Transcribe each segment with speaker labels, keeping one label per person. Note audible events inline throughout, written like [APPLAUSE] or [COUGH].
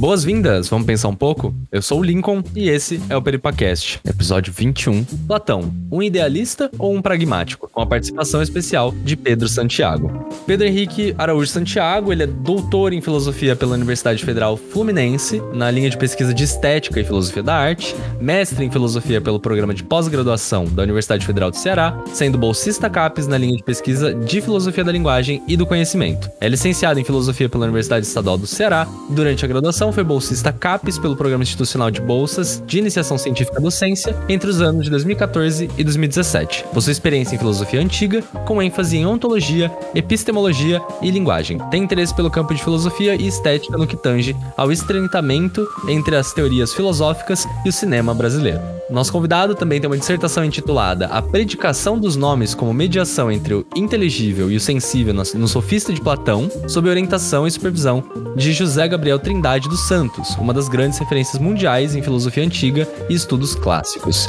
Speaker 1: Boas-vindas, vamos pensar um pouco? Eu sou o Lincoln e esse é o Peripacast, episódio 21. Platão, um idealista ou um pragmático? Com a participação especial de Pedro Santiago. Pedro Henrique Araújo Santiago, ele é doutor em filosofia pela Universidade Federal Fluminense, na linha de pesquisa de estética e filosofia da arte, mestre em filosofia pelo programa de pós-graduação da Universidade Federal do Ceará, sendo bolsista CAPES na linha de pesquisa de filosofia da linguagem e do conhecimento. É licenciado em filosofia pela Universidade Estadual do Ceará. Durante a graduação, foi bolsista CAPES pelo Programa Institucional de Bolsas de Iniciação Científica Docência entre os anos de 2014 e 2017. Possui experiência em filosofia antiga, com ênfase em ontologia, epistemologia e linguagem. Tem interesse pelo campo de filosofia e estética no que tange ao estreitamento entre as teorias filosóficas e o cinema brasileiro. Nosso convidado também tem uma dissertação intitulada A Predicação dos Nomes como Mediação entre o Inteligível e o Sensível no Sofista de Platão, sob orientação e supervisão de José Gabriel Trindade dos Santos, uma das grandes referências mundiais em filosofia antiga e estudos clássicos.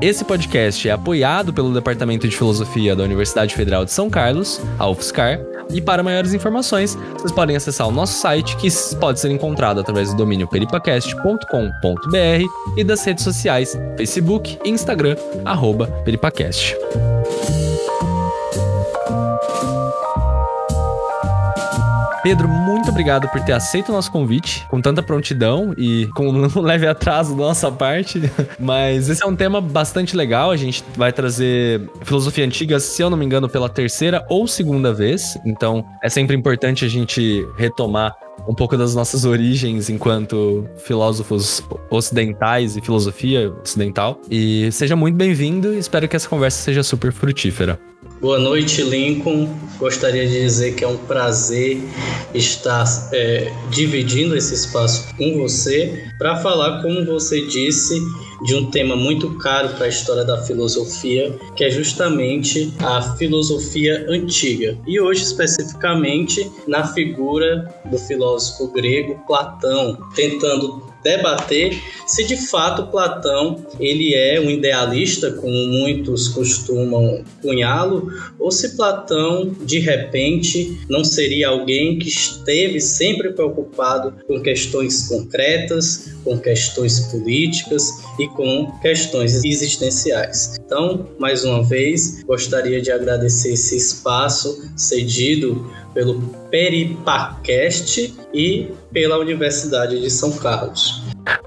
Speaker 1: Esse podcast é apoiado pelo Departamento de Filosofia da Universidade Federal de São Carlos, a UFSCar, e para maiores informações, vocês podem acessar o nosso site, que pode ser encontrado através do domínio peripacast.com.br e das redes sociais Facebook e Instagram, arroba peripacast. Pedro, obrigado por ter aceito o nosso convite com tanta prontidão e com um [LAUGHS] leve atraso da nossa parte. [LAUGHS] Mas esse é um tema bastante legal. A gente vai trazer filosofia antiga, se eu não me engano, pela terceira ou segunda vez. Então é sempre importante a gente retomar um pouco das nossas origens enquanto filósofos ocidentais e filosofia ocidental. E seja muito bem-vindo espero que essa conversa seja super frutífera.
Speaker 2: Boa noite, Lincoln. Gostaria de dizer que é um prazer estar é, dividindo esse espaço com você para falar, como você disse, de um tema muito caro para a história da filosofia, que é justamente a filosofia antiga. E hoje, especificamente, na figura do filósofo grego Platão, tentando debater se de fato Platão ele é um idealista, como muitos costumam cunhá-lo, ou se Platão de repente não seria alguém que esteve sempre preocupado com questões concretas, com questões políticas e com questões existenciais. Então, mais uma vez, gostaria de agradecer esse espaço cedido pelo Peripacast e pela Universidade de São Carlos.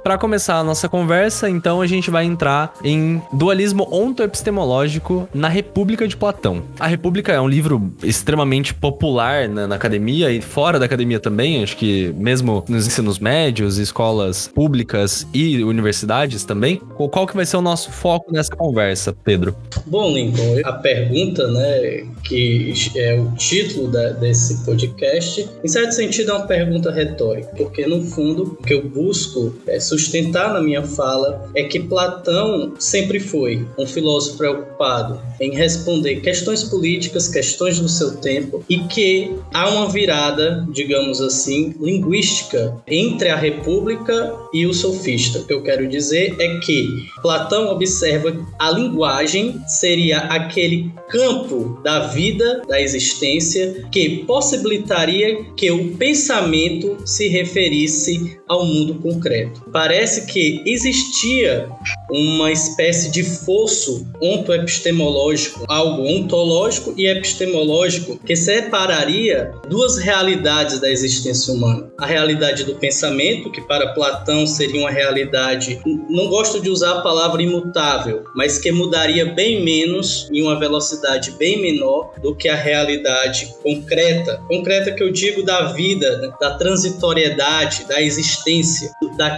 Speaker 1: Para começar a nossa conversa, então a gente vai entrar em dualismo ontoepistemológico na República de Platão. A República é um livro extremamente popular na, na, academia e fora da academia também, acho que mesmo nos ensinos médios, escolas públicas e universidades também. Qual que vai ser o nosso foco nessa conversa, Pedro?
Speaker 2: Bom, Lincoln, a pergunta, né, que é o título da, desse podcast, em certo sentido é uma pergunta retórica, porque no fundo o que eu busco sustentar na minha fala é que Platão sempre foi um filósofo preocupado em responder questões políticas, questões do seu tempo, e que há uma virada, digamos assim, linguística entre a República e o sofista. O que eu quero dizer é que Platão observa a linguagem seria aquele campo da vida, da existência, que possibilitaria que o pensamento se referisse ao mundo concreto. Parece que existia uma espécie de fosso ontoepistemológico, algo ontológico e epistemológico que separaria duas realidades da existência humana. A realidade do pensamento, que para Platão seria uma realidade, não gosto de usar a palavra imutável, mas que mudaria bem menos em uma velocidade bem menor do que a realidade concreta. Concreta que eu digo da vida, da transitoriedade, da existência,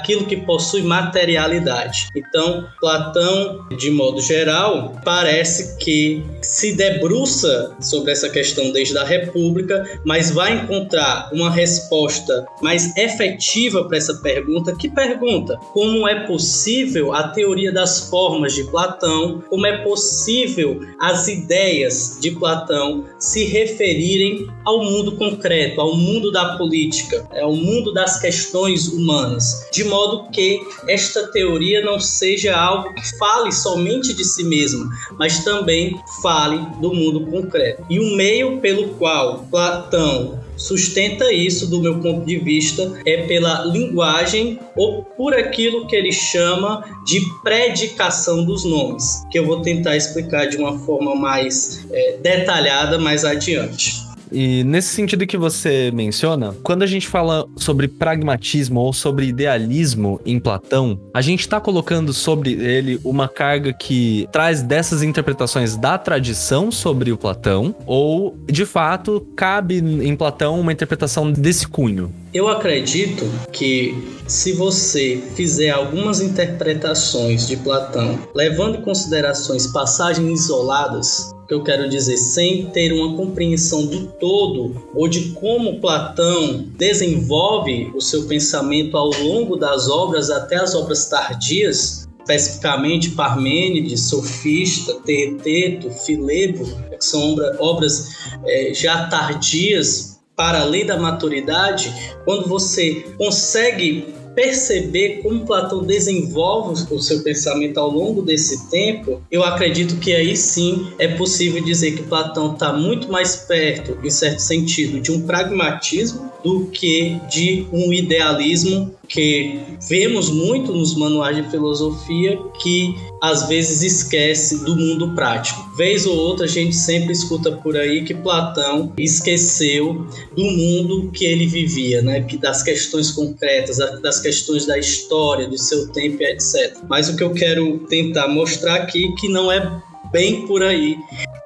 Speaker 2: daquilo que possui materialidade. Então, Platão, de modo geral, parece que se debruça sobre essa questão desde a República, mas vai encontrar uma resposta mais efetiva para essa pergunta. Que pergunta? Como é possível a teoria das formas de Platão? Como é possível as ideias de Platão se referirem ao mundo concreto, ao mundo da política, ao mundo das questões humanas? De modo modo que esta teoria não seja algo que fale somente de si mesma, mas também fale do mundo concreto. E o meio pelo qual Platão sustenta isso, do meu ponto de vista, é pela linguagem ou por aquilo que ele chama de predicação dos nomes, que eu vou tentar explicar de uma forma mais é, detalhada mais adiante.
Speaker 1: E nesse sentido que você menciona, quando a gente fala sobre pragmatismo ou sobre idealismo em Platão, a gente está colocando sobre ele uma carga que traz dessas interpretações da tradição sobre o Platão, ou de fato cabe em Platão uma interpretação desse cunho?
Speaker 2: Eu acredito que se você fizer algumas interpretações de Platão, levando em considerações passagens isoladas, que eu quero dizer, sem ter uma compreensão do todo ou de como Platão desenvolve o seu pensamento ao longo das obras até as obras tardias, especificamente Parmênides, Sofista, Teeteto, Filebo, que são obras é, já tardias para além da maturidade, quando você consegue perceber como Platão desenvolve o seu pensamento ao longo desse tempo, eu acredito que aí sim é possível dizer que Platão está muito mais perto, em certo sentido, de um pragmatismo do que de um idealismo que vemos muito nos manuais de filosofia que às vezes esquece do mundo prático. Vez ou outra a gente sempre escuta por aí que Platão esqueceu do mundo que ele vivia, né? Das questões concretas, das questões da história, do seu tempo, etc. Mas o que eu quero tentar mostrar aqui que não é bem por aí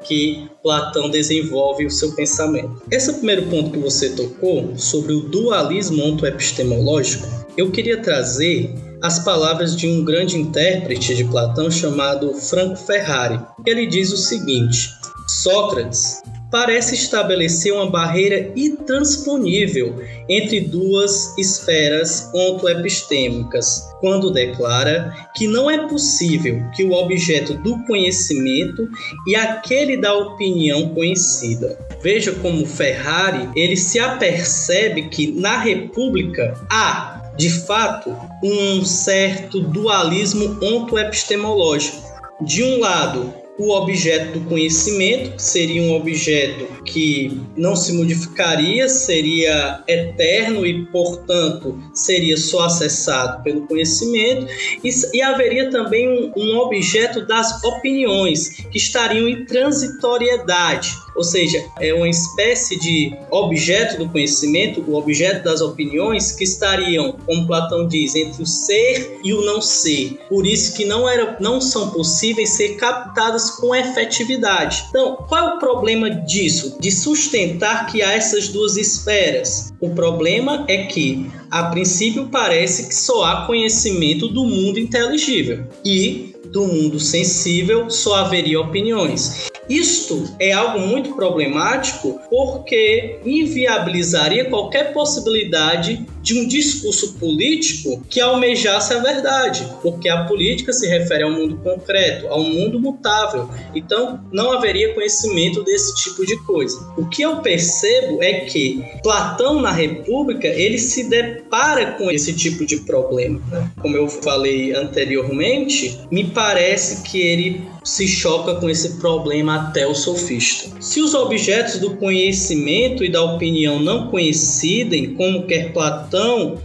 Speaker 2: que Platão desenvolve o seu pensamento. Esse primeiro ponto que você tocou sobre o dualismo ontoepistemológico, eu queria trazer as palavras de um grande intérprete de Platão chamado Franco Ferrari. Ele diz o seguinte: Sócrates parece estabelecer uma barreira intransponível entre duas esferas ontoepistêmicas, quando declara que não é possível que o objeto do conhecimento e aquele da opinião conhecida. Veja como Ferrari ele se apercebe que na República há de fato um certo dualismo ontoepistemológico. De um lado, o objeto do conhecimento, que seria um objeto que não se modificaria, seria eterno e, portanto, seria só acessado pelo conhecimento, e, e haveria também um, um objeto das opiniões, que estariam em transitoriedade ou seja, é uma espécie de objeto do conhecimento, o objeto das opiniões, que estariam, como Platão diz, entre o ser e o não ser. Por isso que não, era, não são possíveis ser captadas com efetividade. Então, qual é o problema disso? De sustentar que há essas duas esferas. O problema é que, a princípio, parece que só há conhecimento do mundo inteligível. E do mundo sensível só haveria opiniões. Isto é algo muito problemático porque inviabilizaria qualquer possibilidade de um discurso político que almejasse a verdade, porque a política se refere ao mundo concreto, ao mundo mutável. Então, não haveria conhecimento desse tipo de coisa. O que eu percebo é que Platão na República, ele se depara com esse tipo de problema. Né? Como eu falei anteriormente, me parece que ele se choca com esse problema até o sofista. Se os objetos do conhecimento e da opinião não coincidem, como quer Platão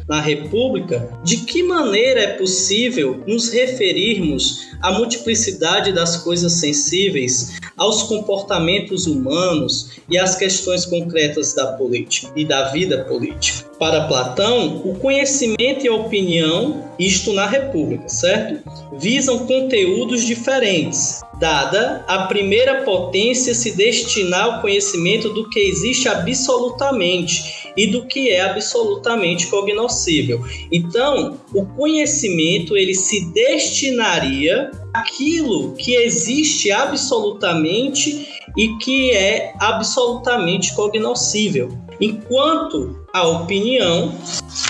Speaker 2: na República, de que maneira é possível nos referirmos à multiplicidade das coisas sensíveis, aos comportamentos humanos e às questões concretas da política e da vida política? Para Platão, o conhecimento e a opinião, isto na República, certo? Visam conteúdos diferentes, dada a primeira potência se destinar ao conhecimento do que existe absolutamente e do que é absolutamente cognoscível. Então, o conhecimento ele se destinaria àquilo que existe absolutamente e que é absolutamente cognoscível. Enquanto a opinião,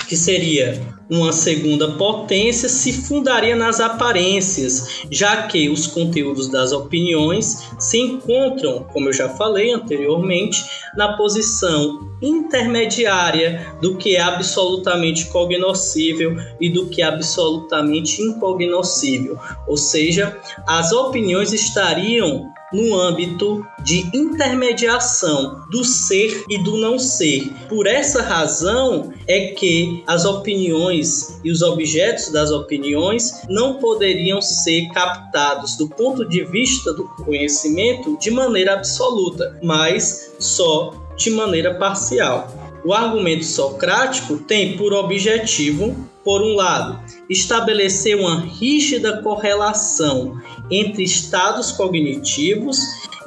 Speaker 2: que seria uma segunda potência, se fundaria nas aparências, já que os conteúdos das opiniões se encontram, como eu já falei anteriormente, na posição intermediária do que é absolutamente cognoscível e do que é absolutamente incognoscível. Ou seja, as opiniões estariam no âmbito de intermediação do ser e do não ser. Por essa razão é que as opiniões e os objetos das opiniões não poderiam ser captados do ponto de vista do conhecimento de maneira absoluta, mas só de maneira parcial. O argumento socrático tem por objetivo, por um lado, estabelecer uma rígida correlação entre estados cognitivos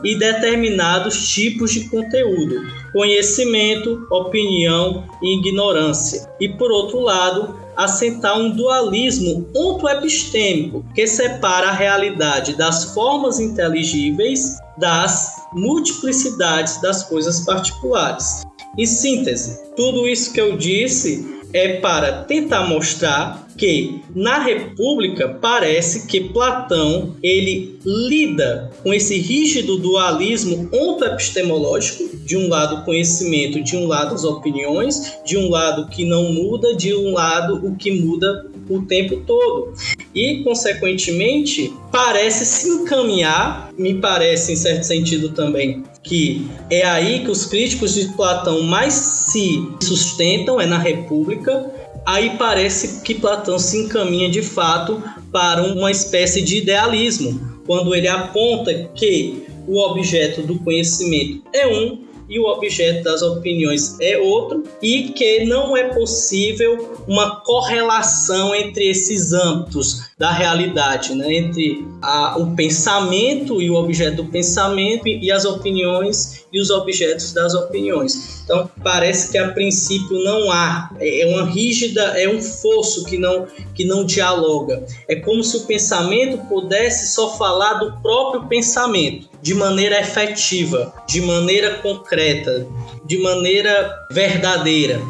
Speaker 2: e determinados tipos de conteúdo, conhecimento, opinião e ignorância. E por outro lado, assentar um dualismo ontoepistêmico que separa a realidade das formas inteligíveis das multiplicidades das coisas particulares. Em síntese, tudo isso que eu disse é para tentar mostrar que na República parece que Platão ele lida com esse rígido dualismo ontoepistemológico, de um lado conhecimento, de um lado as opiniões, de um lado que não muda, de um lado o que muda o tempo todo. E, consequentemente, parece se encaminhar, me parece em certo sentido também, que é aí que os críticos de Platão mais se sustentam, é na República. Aí parece que Platão se encaminha de fato para uma espécie de idealismo, quando ele aponta que o objeto do conhecimento é um e o objeto das opiniões é outro, e que não é possível uma correlação entre esses âmbitos da realidade, né? entre a, o pensamento e o objeto do pensamento e as opiniões e os objetos das opiniões. Então parece que a princípio não há, é, é uma rígida, é um fosso que não que não dialoga. É como se o pensamento pudesse só falar do próprio pensamento de maneira efetiva, de maneira concreta, de maneira verdadeira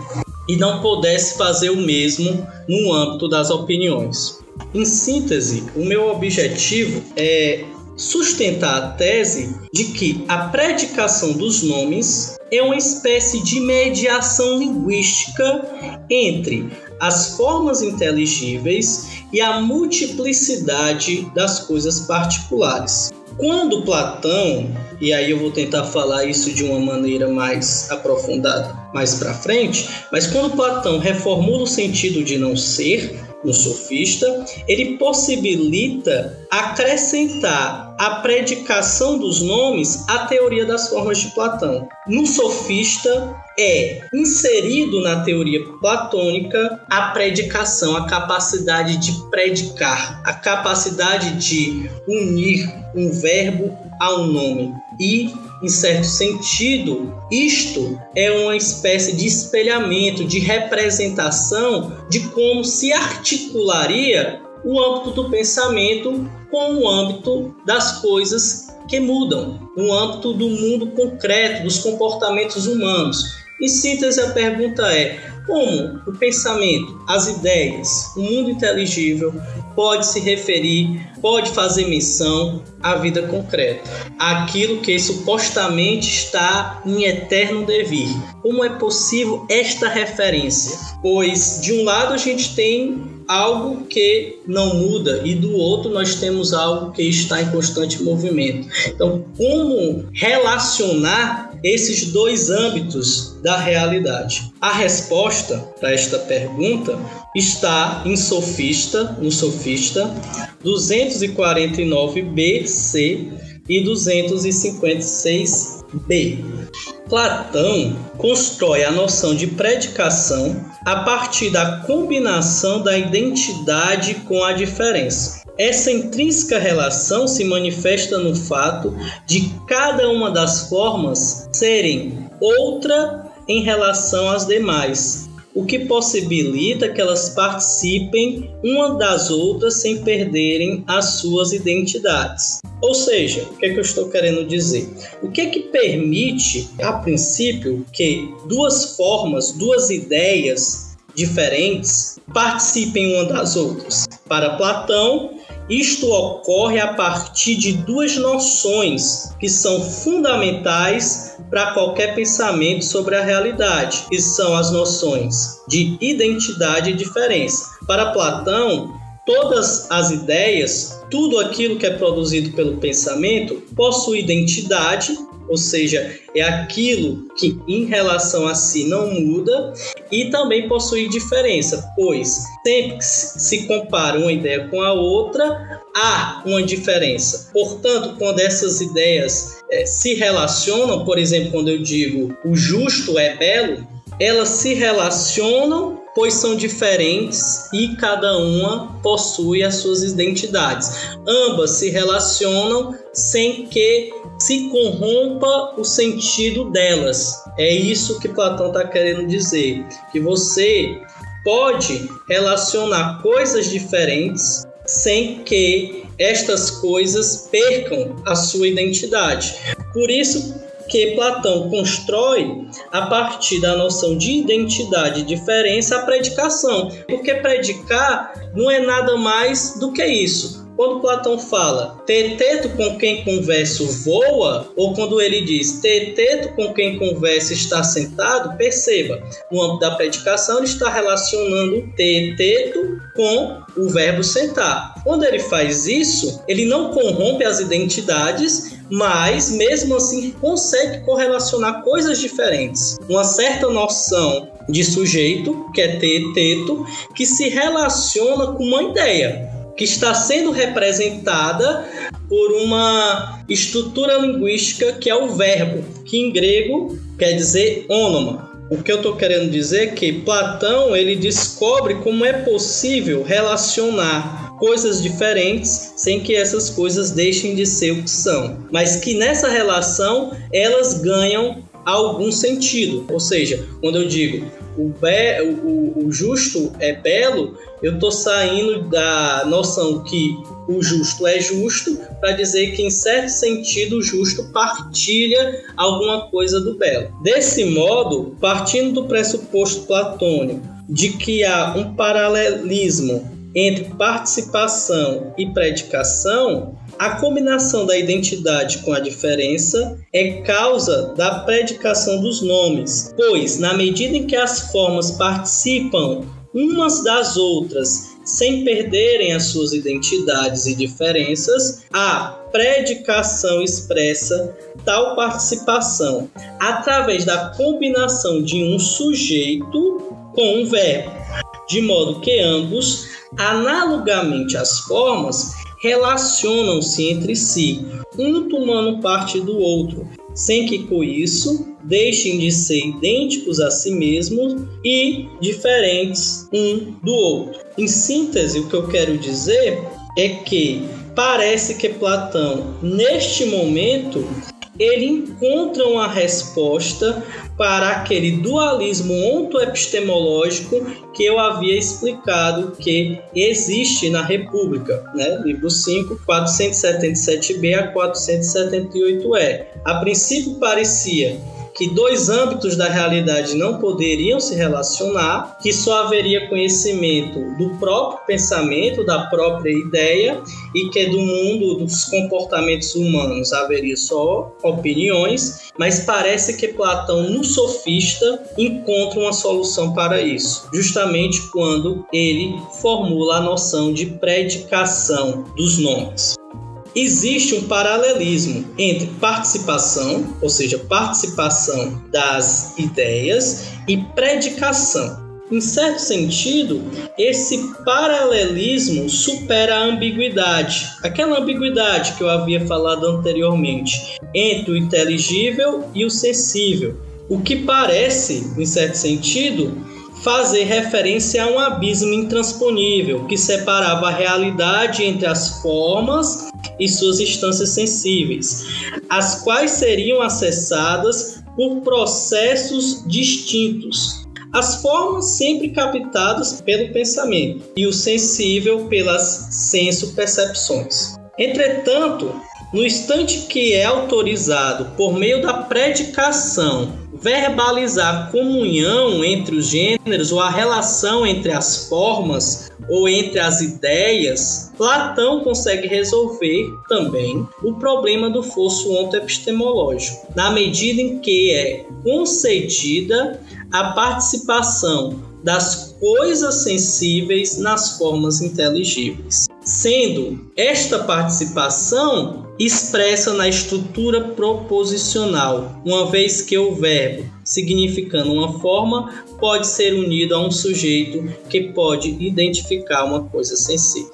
Speaker 2: e não pudesse fazer o mesmo no âmbito das opiniões. Em síntese, o meu objetivo é sustentar a tese de que a predicação dos nomes é uma espécie de mediação linguística entre as formas inteligíveis e a multiplicidade das coisas particulares. Quando Platão, e aí eu vou tentar falar isso de uma maneira mais aprofundada mais para frente, mas quando Platão reformula o sentido de não ser, no sofista, ele possibilita acrescentar a predicação dos nomes à teoria das formas de Platão. No sofista é inserido na teoria platônica a predicação, a capacidade de predicar, a capacidade de unir um verbo a um nome. E em certo sentido, isto é uma espécie de espelhamento, de representação de como se articularia o âmbito do pensamento com o âmbito das coisas que mudam, o âmbito do mundo concreto, dos comportamentos humanos. Em síntese, a pergunta é: como o pensamento, as ideias, o mundo inteligível pode se referir, pode fazer menção à vida concreta, aquilo que supostamente está em eterno devir. Como é possível esta referência? Pois de um lado a gente tem algo que não muda e do outro nós temos algo que está em constante movimento. Então, como relacionar esses dois âmbitos da realidade? A resposta para esta pergunta está em Sofista, no Sofista 249b, C e 256b. Platão constrói a noção de predicação a partir da combinação da identidade com a diferença. Essa intrínseca relação se manifesta no fato de cada uma das formas serem outra em relação às demais, o que possibilita que elas participem uma das outras sem perderem as suas identidades. Ou seja, o que, é que eu estou querendo dizer? O que é que permite, a princípio, que duas formas, duas ideias diferentes participem uma das outras? Para Platão, isto ocorre a partir de duas noções que são fundamentais para qualquer pensamento sobre a realidade, que são as noções de identidade e diferença. Para Platão, todas as ideias, tudo aquilo que é produzido pelo pensamento, possui identidade ou seja, é aquilo que em relação a si não muda e também possui diferença, pois sempre que se compara uma ideia com a outra, há uma diferença. Portanto, quando essas ideias é, se relacionam, por exemplo, quando eu digo o justo é belo, elas se relacionam pois são diferentes e cada uma possui as suas identidades. Ambas se relacionam sem que se corrompa o sentido delas. É isso que Platão está querendo dizer, que você pode relacionar coisas diferentes sem que estas coisas percam a sua identidade. Por isso que Platão constrói a partir da noção de identidade e diferença a predicação. Porque predicar não é nada mais do que isso quando Platão fala teteto com quem converso voa, ou quando ele diz teteto com quem conversa está sentado, perceba, no âmbito da predicação ele está relacionando teteto com o verbo sentar. Quando ele faz isso, ele não corrompe as identidades, mas mesmo assim consegue correlacionar coisas diferentes. Uma certa noção de sujeito, que é teteto, que se relaciona com uma ideia que está sendo representada por uma estrutura linguística que é o verbo, que em grego quer dizer ônoma. O que eu estou querendo dizer é que Platão ele descobre como é possível relacionar coisas diferentes sem que essas coisas deixem de ser o que são, mas que nessa relação elas ganham algum sentido. Ou seja, quando eu digo o, be o, o justo é belo, eu estou saindo da noção que o justo é justo para dizer que, em certo sentido, o justo partilha alguma coisa do belo. Desse modo, partindo do pressuposto platônico de que há um paralelismo entre participação e predicação, a combinação da identidade com a diferença é causa da predicação dos nomes, pois, na medida em que as formas participam umas das outras sem perderem as suas identidades e diferenças, a predicação expressa tal participação através da combinação de um sujeito com um verbo, de modo que ambos, analogamente às formas, relacionam-se entre si, um tomando parte do outro, sem que com isso deixem de ser idênticos a si mesmos e diferentes um do outro. Em síntese, o que eu quero dizer é que parece que Platão, neste momento, ele encontra uma resposta para aquele dualismo ontoepistemológico que eu havia explicado que existe na República, né? livro 5, 477b a 478e. A princípio parecia que dois âmbitos da realidade não poderiam se relacionar, que só haveria conhecimento do próprio pensamento, da própria ideia, e que do mundo dos comportamentos humanos haveria só opiniões, mas parece que Platão, no sofista, encontra uma solução para isso, justamente quando ele formula a noção de predicação dos nomes existe um paralelismo entre participação, ou seja, participação das ideias, e predicação. Em certo sentido, esse paralelismo supera a ambiguidade, aquela ambiguidade que eu havia falado anteriormente, entre o inteligível e o sensível. O que parece, em certo sentido, fazer referência a um abismo intransponível que separava a realidade entre as formas e suas instâncias sensíveis, as quais seriam acessadas por processos distintos. As formas sempre captadas pelo pensamento e o sensível pelas senso-percepções. Entretanto, no instante que é autorizado por meio da predicação verbalizar a comunhão entre os gêneros ou a relação entre as formas ou entre as ideias, Platão consegue resolver também o problema do fosso ontoepistemológico, na medida em que é concedida a participação das coisas sensíveis nas formas inteligíveis, sendo esta participação expressa na estrutura proposicional, uma vez que o verbo, significando uma forma, pode ser unido a um sujeito que pode identificar uma coisa sensível.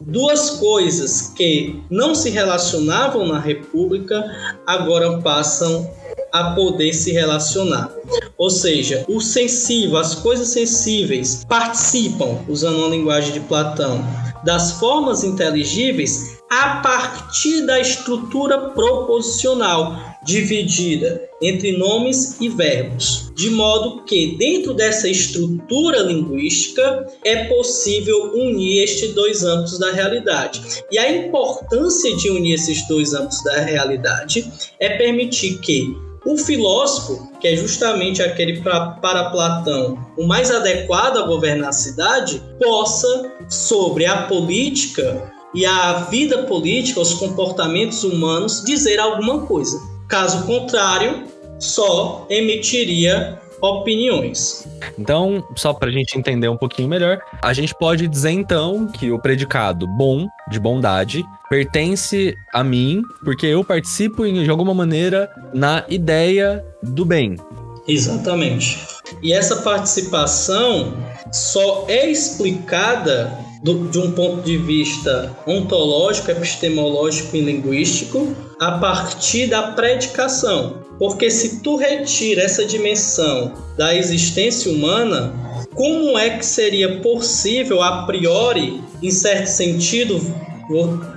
Speaker 2: Duas coisas que não se relacionavam na República agora passam a poder se relacionar. Ou seja, o sensível, as coisas sensíveis participam, usando uma linguagem de Platão, das formas inteligíveis a partir da estrutura proposicional dividida entre nomes e verbos, de modo que dentro dessa estrutura linguística é possível unir estes dois âmbitos da realidade. E a importância de unir esses dois âmbitos da realidade é permitir que o filósofo, que é justamente aquele pra, para Platão o mais adequado a governar a cidade, possa, sobre a política e a vida política, os comportamentos humanos, dizer alguma coisa. Caso contrário, só emitiria opiniões.
Speaker 1: Então, só para a gente entender um pouquinho melhor, a gente pode dizer então que o predicado bom, de bondade, pertence a mim, porque eu participo de alguma maneira na ideia do bem.
Speaker 2: Exatamente. E essa participação só é explicada do, de um ponto de vista ontológico, epistemológico e linguístico a partir da predicação. Porque se tu retira essa dimensão da existência humana, como é que seria possível a priori, em certo sentido,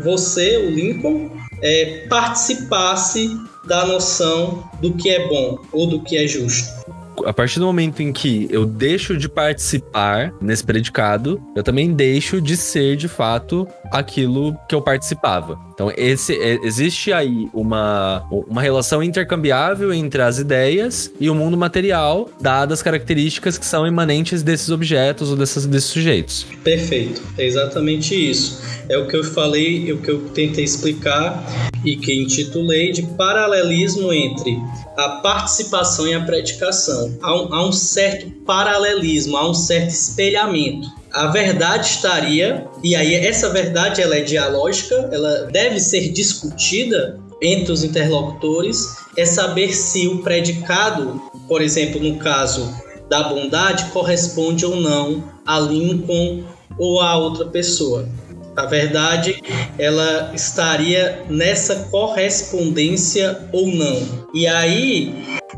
Speaker 2: você, o Lincoln, é, participasse da noção do que é bom ou do que é justo?
Speaker 1: A partir do momento em que eu deixo de participar nesse predicado, eu também deixo de ser de fato aquilo que eu participava. Então, esse, é, existe aí uma, uma relação intercambiável entre as ideias e o mundo material, dadas as características que são imanentes desses objetos ou dessas, desses sujeitos.
Speaker 2: Perfeito, é exatamente isso. É o que eu falei, é o que eu tentei explicar e que intitulei de paralelismo entre a participação e a predicação. Há um, há um certo paralelismo, há um certo espelhamento a verdade estaria, e aí essa verdade ela é dialógica, ela deve ser discutida entre os interlocutores, é saber se o predicado, por exemplo, no caso da bondade, corresponde ou não a Lincoln ou a outra pessoa. A verdade, ela estaria nessa correspondência ou não. E aí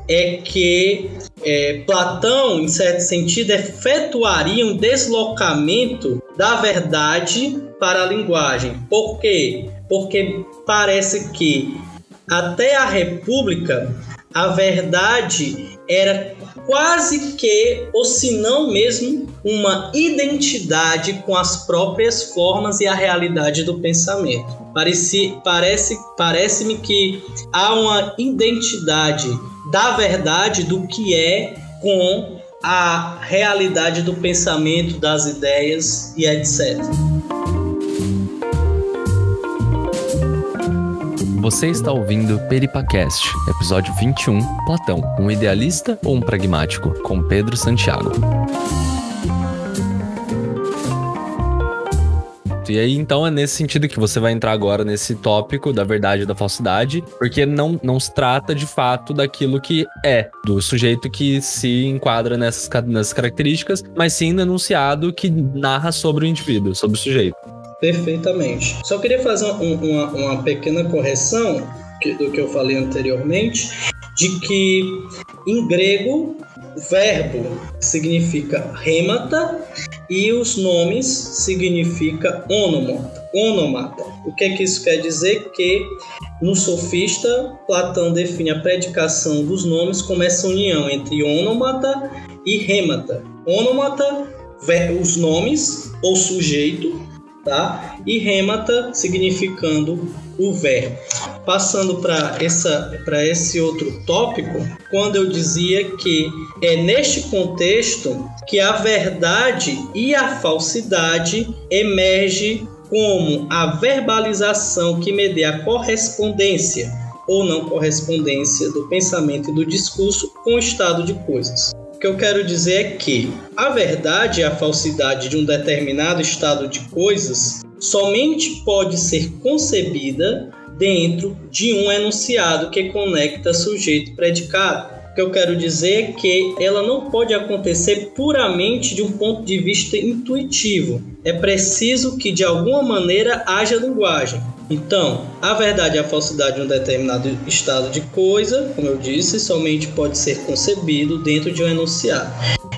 Speaker 2: é que é, Platão, em certo sentido, efetuaria um deslocamento da verdade para a linguagem. Por quê? Porque parece que até a República a verdade era quase que, ou se não mesmo, uma identidade com as próprias formas e a realidade do pensamento. Parece, parece, parece-me que há uma identidade da verdade do que é com a realidade do pensamento, das ideias e etc.
Speaker 1: Você está ouvindo Peripacast, episódio 21, Platão, um idealista ou um pragmático, com Pedro Santiago. E aí, então, é nesse sentido que você vai entrar agora nesse tópico da verdade e da falsidade, porque não, não se trata de fato daquilo que é, do sujeito que se enquadra nessas, nessas características, mas sim no enunciado que narra sobre o indivíduo, sobre o sujeito.
Speaker 2: Perfeitamente. Só queria fazer um, uma, uma pequena correção do que eu falei anteriormente, de que em grego verbo significa remata e os nomes significa onomata. onomata. O que é que isso quer dizer? Que no sofista, Platão define a predicação dos nomes como essa união entre onomata e remata. Onomata, os nomes ou sujeito, tá? E remata significando o verbo. Passando para esse outro tópico, quando eu dizia que é neste contexto que a verdade e a falsidade emerge como a verbalização que medeia a correspondência ou não correspondência do pensamento e do discurso com o estado de coisas. O que eu quero dizer é que a verdade e a falsidade de um determinado estado de coisas somente pode ser concebida dentro de um enunciado que conecta sujeito e predicado. O que eu quero dizer é que ela não pode acontecer puramente de um ponto de vista intuitivo. É preciso que de alguma maneira haja linguagem. Então, a verdade e a falsidade de um determinado estado de coisa, como eu disse, somente pode ser concebido dentro de um enunciado.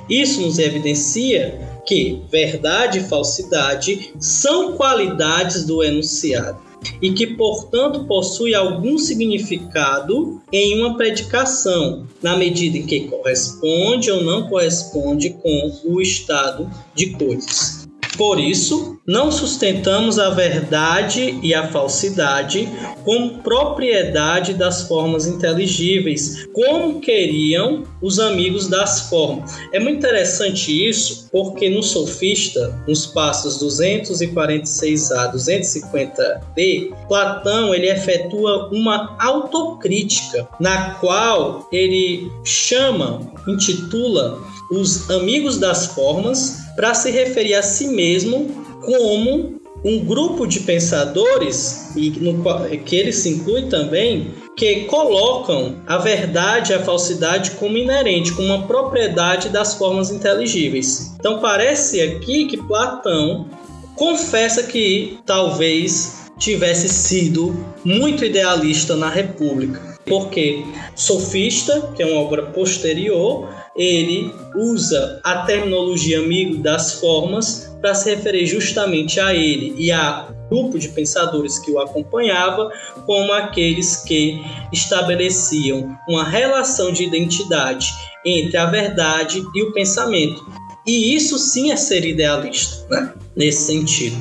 Speaker 2: Isso nos evidencia que verdade e falsidade são qualidades do enunciado e que, portanto, possui algum significado em uma predicação, na medida em que corresponde ou não corresponde com o estado de coisas. Por isso, não sustentamos a verdade e a falsidade como propriedade das formas inteligíveis, como queriam os amigos das formas. É muito interessante isso, porque no sofista, nos passos 246a a 250b, Platão ele efetua uma autocrítica na qual ele chama, intitula os amigos das formas para se referir a si mesmo como um grupo de pensadores, e no, que ele se inclui também, que colocam a verdade e a falsidade como inerente, como uma propriedade das formas inteligíveis. Então parece aqui que Platão confessa que talvez tivesse sido muito idealista na República, porque Sofista, que é uma obra posterior, ele usa a terminologia amigo das formas para se referir justamente a ele e a grupo de pensadores que o acompanhava como aqueles que estabeleciam uma relação de identidade entre a verdade e o pensamento. E isso sim é ser idealista, né? nesse sentido.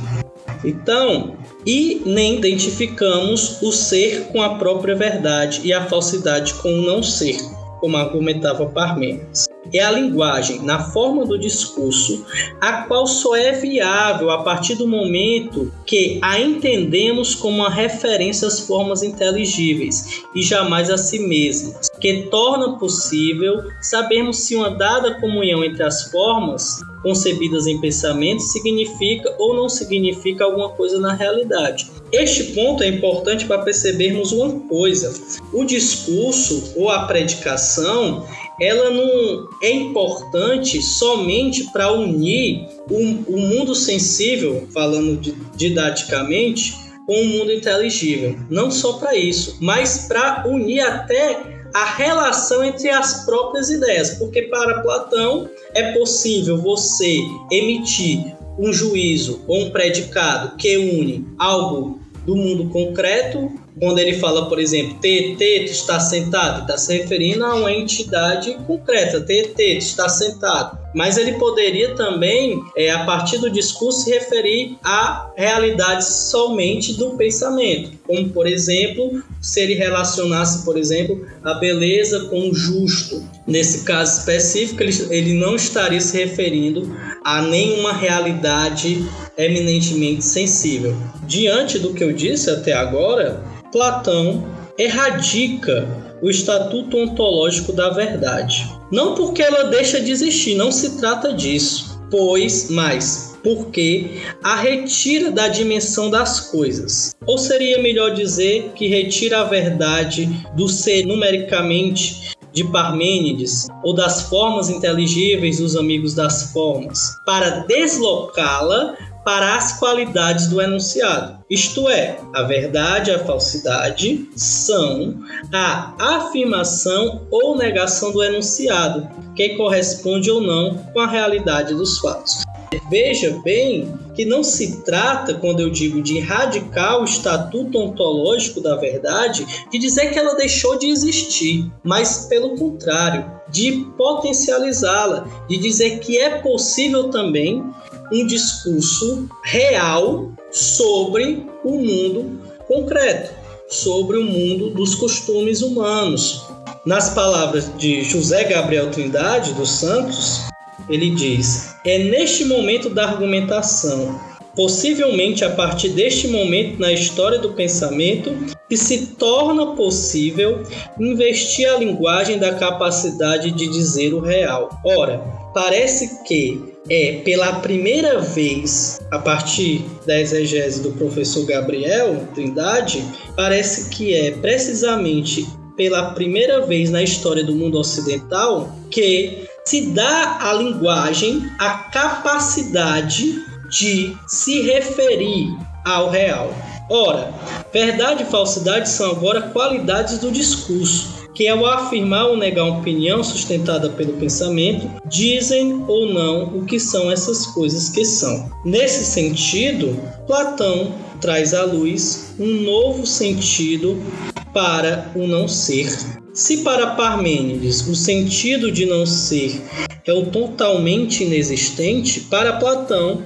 Speaker 2: Então, e nem identificamos o ser com a própria verdade e a falsidade com o não ser como argumentava Parmênides. É a linguagem, na forma do discurso, a qual só é viável a partir do momento que a entendemos como uma referência às formas inteligíveis e jamais a si mesmas, que torna possível sabermos se uma dada comunhão entre as formas concebidas em pensamento significa ou não significa alguma coisa na realidade. Este ponto é importante para percebermos uma coisa: o discurso ou a predicação ela não é importante somente para unir o, o, mundo sensível, falando de, didaticamente, com o mundo inteligível. Não só para isso, mas para unir até a relação entre as próprias ideias, porque para Platão é possível você emitir um juízo ou um predicado que une algo do mundo concreto quando ele fala, por exemplo, Teteto está sentado, está se referindo a uma entidade concreta, Teteto está sentado. Mas ele poderia também, é, a partir do discurso, se referir a realidades somente do pensamento, como, por exemplo, se ele relacionasse, por exemplo, a beleza com o justo. Nesse caso específico, ele, ele não estaria se referindo a nenhuma realidade eminentemente sensível. Diante do que eu disse até agora, Platão erradica o estatuto ontológico da verdade. Não porque ela deixa de existir, não se trata disso, pois, mas porque a retira da dimensão das coisas. Ou seria melhor dizer que retira a verdade do ser numericamente de Parmênides ou das formas inteligíveis dos amigos das formas, para deslocá-la para as qualidades do enunciado. Isto é, a verdade e a falsidade são a afirmação ou negação do enunciado, que corresponde ou não com a realidade dos fatos. Veja bem que não se trata, quando eu digo de erradicar o estatuto ontológico da verdade, de dizer que ela deixou de existir, mas pelo contrário, de potencializá-la, de dizer que é possível também um discurso real sobre o mundo concreto sobre o mundo dos costumes humanos. Nas palavras de José Gabriel Trindade dos Santos, ele diz: É neste momento da argumentação, possivelmente a partir deste momento na história do pensamento, que se torna possível investir a linguagem da capacidade de dizer o real. Ora, parece que é pela primeira vez, a partir da exegese do professor Gabriel Trindade, parece que é precisamente pela primeira vez na história do mundo ocidental que se dá à linguagem a capacidade de se referir ao real. Ora, verdade e falsidade são agora qualidades do discurso, que ao afirmar ou negar uma opinião sustentada pelo pensamento, dizem ou não o que são essas coisas que são. Nesse sentido, Platão traz à luz um novo sentido para o não ser. Se para Parmênides o sentido de não ser é o totalmente inexistente, para Platão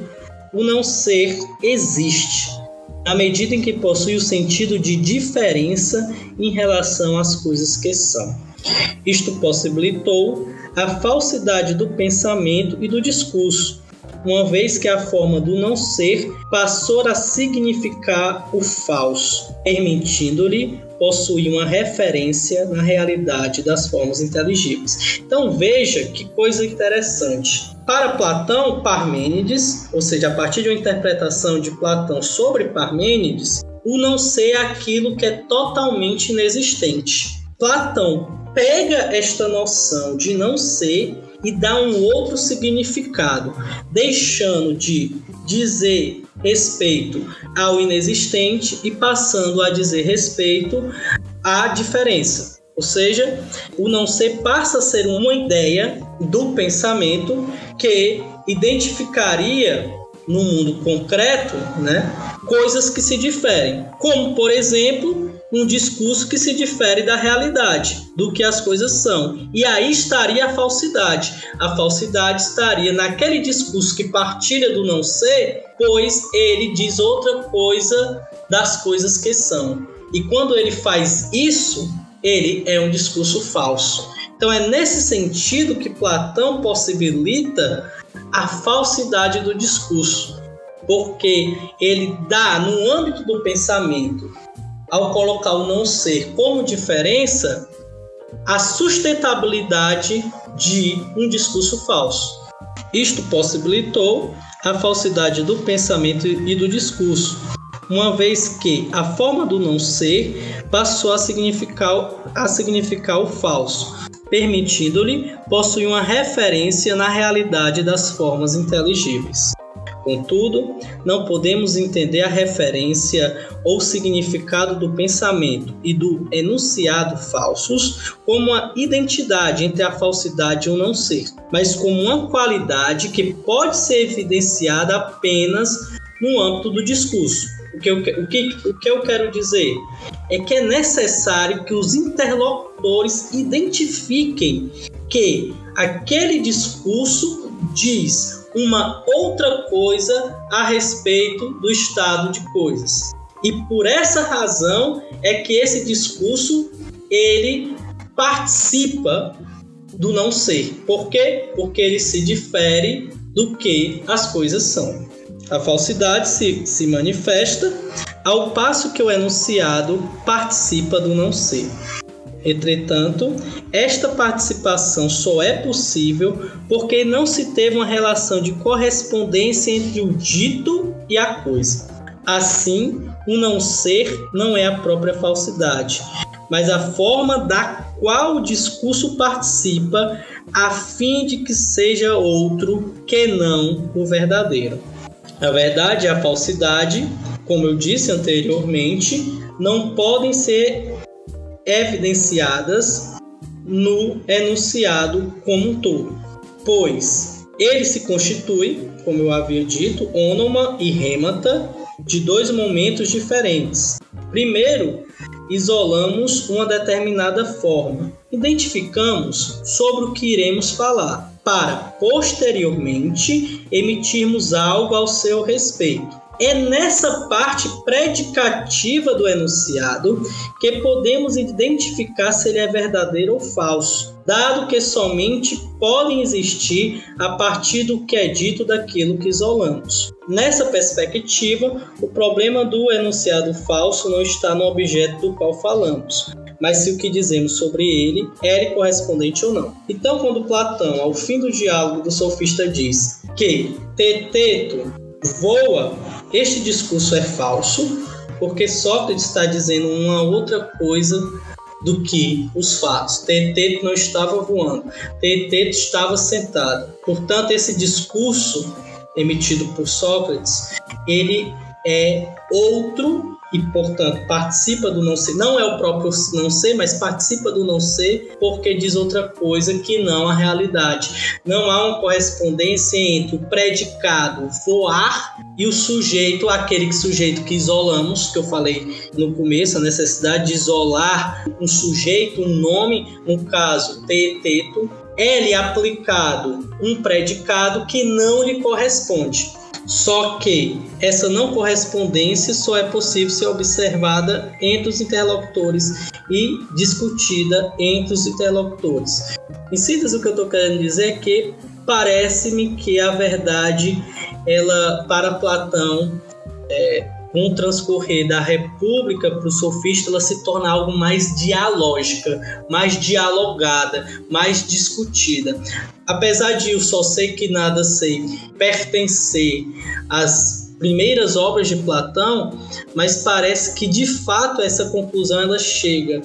Speaker 2: o não ser existe, na medida em que possui o sentido de diferença em relação às coisas que são. Isto possibilitou a falsidade do pensamento e do discurso, uma vez que a forma do não ser passou a significar o falso, permitindo-lhe possuir uma referência na realidade das formas inteligíveis. Então veja que coisa interessante. Para Platão, Parmênides, ou seja, a partir de uma interpretação de Platão sobre Parmênides, o não ser é aquilo que é totalmente inexistente. Platão pega esta noção de não ser e dá um outro significado, deixando de dizer respeito ao inexistente e passando a dizer respeito à diferença. Ou seja, o não ser passa a ser uma ideia do pensamento que identificaria no mundo concreto, né, coisas que se diferem, como por exemplo um discurso que se difere da realidade, do que as coisas são. E aí estaria a falsidade. A falsidade estaria naquele discurso que partilha do não ser, pois ele diz outra coisa das coisas que são. E quando ele faz isso, ele é um discurso falso. Então é nesse sentido que Platão possibilita a falsidade do discurso, porque ele dá no âmbito do pensamento, ao colocar o não ser como diferença, a sustentabilidade de um discurso falso. Isto possibilitou a falsidade do pensamento e do discurso, uma vez que a forma do não ser passou a significar, a significar o falso, permitindo-lhe possuir uma referência na realidade das formas inteligíveis. Contudo, não podemos entender a referência ou significado do pensamento e do enunciado falsos como uma identidade entre a falsidade e o não ser, mas como uma qualidade que pode ser evidenciada apenas no âmbito do discurso. O que, eu, o, que, o que eu quero dizer é que é necessário que os interlocutores identifiquem que aquele discurso diz uma outra coisa a respeito do estado de coisas. E por essa razão é que esse discurso ele participa do não ser. Por quê? Porque ele se difere do que as coisas são. A falsidade se, se manifesta ao passo que o enunciado participa do não ser. Entretanto, esta participação só é possível porque não se teve uma relação de correspondência entre o dito e a coisa. Assim, o não ser não é a própria falsidade, mas a forma da qual o discurso participa a fim de que seja outro que não o verdadeiro. A verdade e a falsidade, como eu disse anteriormente, não podem ser evidenciadas no enunciado como um todo, pois ele se constitui, como eu havia dito, ônoma e rêmata de dois momentos diferentes. Primeiro, isolamos uma determinada forma, identificamos sobre o que iremos falar, para posteriormente emitirmos algo ao seu respeito. É nessa parte predicativa do enunciado que podemos identificar se ele é verdadeiro ou falso, dado que somente podem existir a partir do que é dito daquilo que isolamos. Nessa perspectiva, o problema do enunciado falso não está no objeto do qual falamos, mas se o que dizemos sobre ele é correspondente ou não. Então, quando Platão, ao fim do diálogo do sofista, diz que Teteto voa, este discurso é falso, porque Sócrates está dizendo uma outra coisa do que os fatos. Teteto não estava voando, Teteto estava sentado. Portanto, esse discurso emitido por Sócrates, ele é outro e, portanto, participa do não ser. Não é o próprio não ser, mas participa do não ser porque diz outra coisa que não a realidade. Não há uma correspondência entre o predicado voar e o sujeito, aquele que sujeito que isolamos, que eu falei no começo, a necessidade de isolar um sujeito, um nome, no caso, teteto, é-lhe aplicado um predicado que não lhe corresponde. Só que essa não correspondência só é possível ser observada entre os interlocutores e discutida entre os interlocutores. Em síntese, o que eu estou querendo dizer é que parece-me que a verdade, ela para Platão, é, com o transcorrer da República para o sofista, ela se torna algo mais dialógica, mais dialogada, mais discutida. Apesar de eu só sei que nada sei pertencer às primeiras obras de Platão, mas parece que de fato essa conclusão ela chega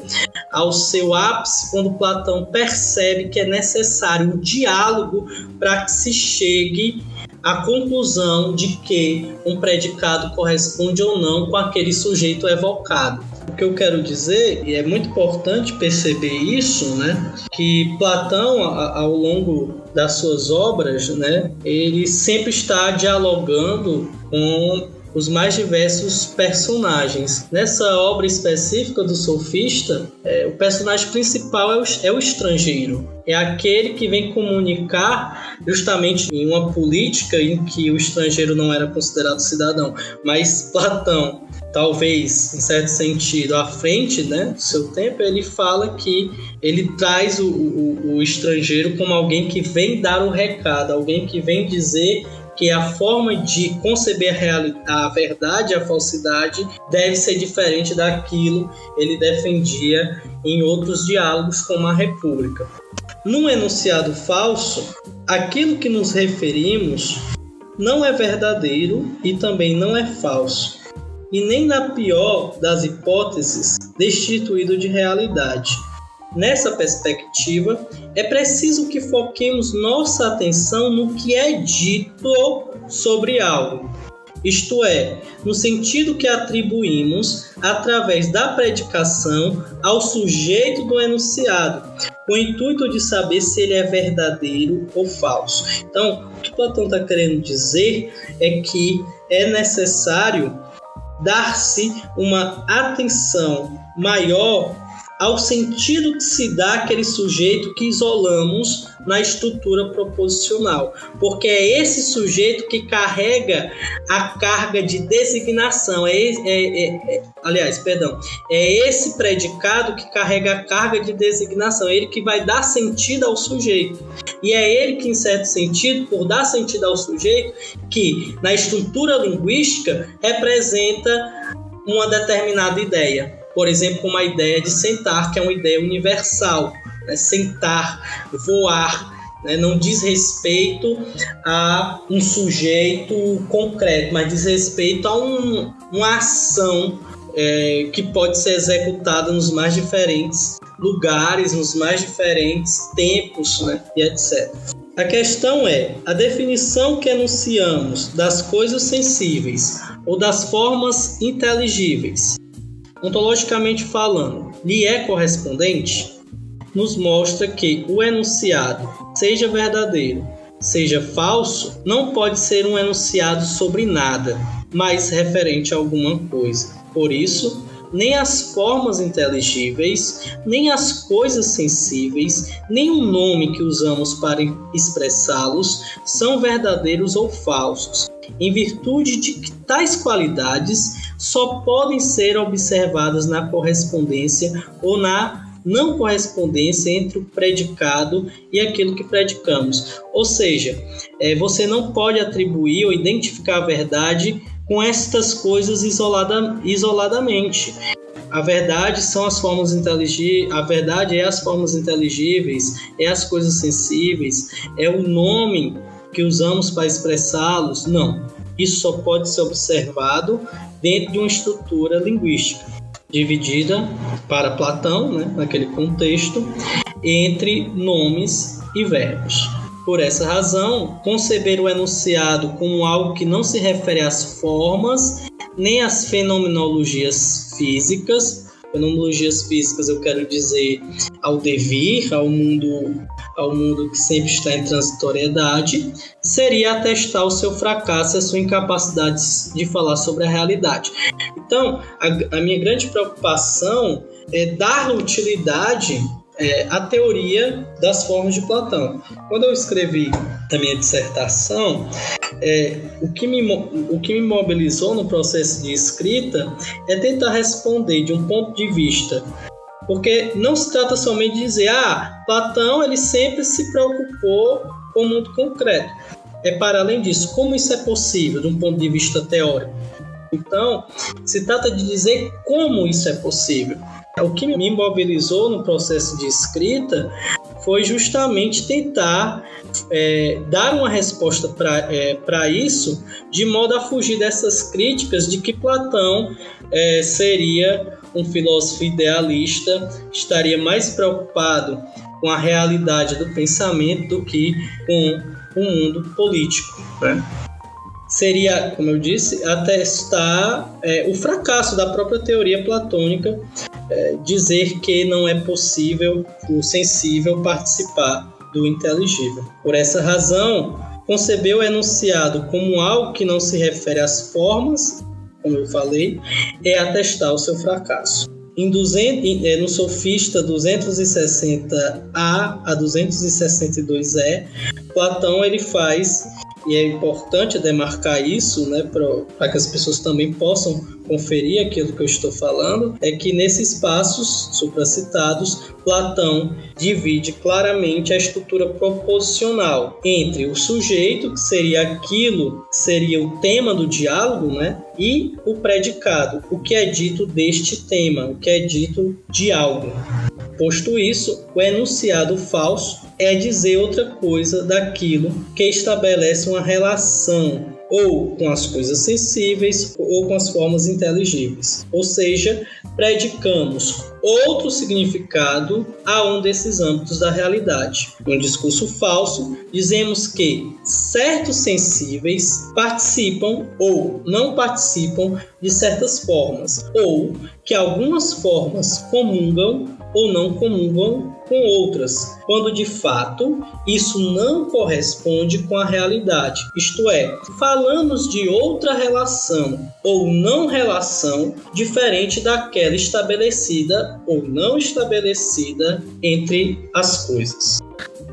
Speaker 2: ao seu ápice quando Platão percebe que é necessário o diálogo para que se chegue à conclusão de que um predicado corresponde ou não com aquele sujeito evocado. O que eu quero dizer, e é muito importante perceber isso, né, que Platão, ao longo das suas obras, né, ele sempre está dialogando com os mais diversos personagens. Nessa obra específica do sofista, é, o personagem principal é o, é o estrangeiro. É aquele que vem comunicar justamente em uma política em que o estrangeiro não era considerado cidadão. Mas Platão, talvez em certo sentido à frente né, do seu tempo, ele fala que ele traz o, o, o estrangeiro como alguém que vem dar o recado, alguém que vem dizer que a forma de conceber a, a verdade a falsidade deve ser diferente daquilo ele defendia em outros diálogos como a República. Num enunciado falso, aquilo que nos referimos não é verdadeiro e também não é falso, e nem na pior das hipóteses destituído de realidade. Nessa perspectiva, é preciso que foquemos nossa atenção no que é dito sobre algo, isto é, no sentido que atribuímos através da predicação ao sujeito do enunciado, com o intuito de saber se ele é verdadeiro ou falso. Então, o que Platão está querendo dizer é que é necessário dar-se uma atenção maior ao sentido que se dá aquele sujeito que isolamos na estrutura proposicional, porque é esse sujeito que carrega a carga de designação, é, é, é, é, aliás, perdão, é esse predicado que carrega a carga de designação, é ele que vai dar sentido ao sujeito, e é ele que, em certo sentido, por dar sentido ao sujeito, que na estrutura linguística representa uma determinada ideia por exemplo, como a ideia de sentar, que é uma ideia universal. Né? Sentar, voar, né? não diz respeito a um sujeito concreto, mas diz respeito a um, uma ação é, que pode ser executada nos mais diferentes lugares, nos mais diferentes tempos né? e etc. A questão é: a definição que enunciamos das coisas sensíveis ou das formas inteligíveis ontologicamente falando, lhe é correspondente, nos mostra que o enunciado, seja verdadeiro, seja falso, não pode ser um enunciado sobre nada, mas referente a alguma coisa. Por isso, nem as formas inteligíveis, nem as coisas sensíveis, nem o nome que usamos para expressá-los são verdadeiros ou falsos. em virtude de que tais qualidades só podem ser observadas na correspondência ou na não correspondência entre o predicado e aquilo que predicamos. Ou seja, é, você não pode atribuir ou identificar a verdade com estas coisas isolada, isoladamente. A verdade são as formas inteligíveis, a verdade é as formas inteligíveis, é as coisas sensíveis, é o nome que usamos para expressá-los. Não. Isso só pode ser observado dentro de uma estrutura linguística dividida para Platão, né, naquele contexto, entre nomes e verbos. Por essa razão, conceber o enunciado como algo que não se refere às formas nem às fenomenologias físicas. Fenomenologias físicas eu quero dizer ao devir, ao mundo, ao mundo que sempre está em transitoriedade, seria atestar o seu fracasso e a sua incapacidade de falar sobre a realidade. Então, a, a minha grande preocupação é dar utilidade é, a teoria das formas de Platão. Quando eu escrevi a minha dissertação, é, o, que me, o que me mobilizou no processo de escrita é tentar responder de um ponto de vista porque não se trata somente de dizer, ah, Platão ele sempre se preocupou com o mundo concreto. É para além disso, como isso é possível de um ponto de vista teórico? Então, se trata de dizer como isso é possível. O que me mobilizou no processo de escrita foi justamente tentar é, dar uma resposta para é, isso, de modo a fugir dessas críticas de que Platão é, seria um filósofo idealista, estaria mais preocupado com a realidade do pensamento do que com o mundo político. Né? seria, como eu disse, atestar é, o fracasso da própria teoria platônica, é, dizer que não é possível o sensível participar do inteligível. Por essa razão, concebeu o enunciado como algo que não se refere às formas, como eu falei, é atestar o seu fracasso. Em 200, é, no Sofista 260a a 262e, Platão ele faz e é importante demarcar isso, né, para que as pessoas também possam conferir aquilo que eu estou falando, é que nesses passos supracitados, Platão divide claramente a estrutura proposicional entre o sujeito, que seria aquilo que seria o tema do diálogo, né, e o predicado, o que é dito deste tema, o que é dito de algo. Posto isso, o enunciado falso é dizer outra coisa daquilo que estabelece uma relação ou com as coisas sensíveis ou com as formas inteligíveis. Ou seja, predicamos outro significado a um desses âmbitos da realidade. No discurso falso, dizemos que certos sensíveis participam ou não participam de certas formas, ou que algumas formas comungam ou não comungam com outras, quando de fato isso não corresponde com a realidade. Isto é, falamos de outra relação ou não relação diferente daquela estabelecida ou não estabelecida entre as coisas.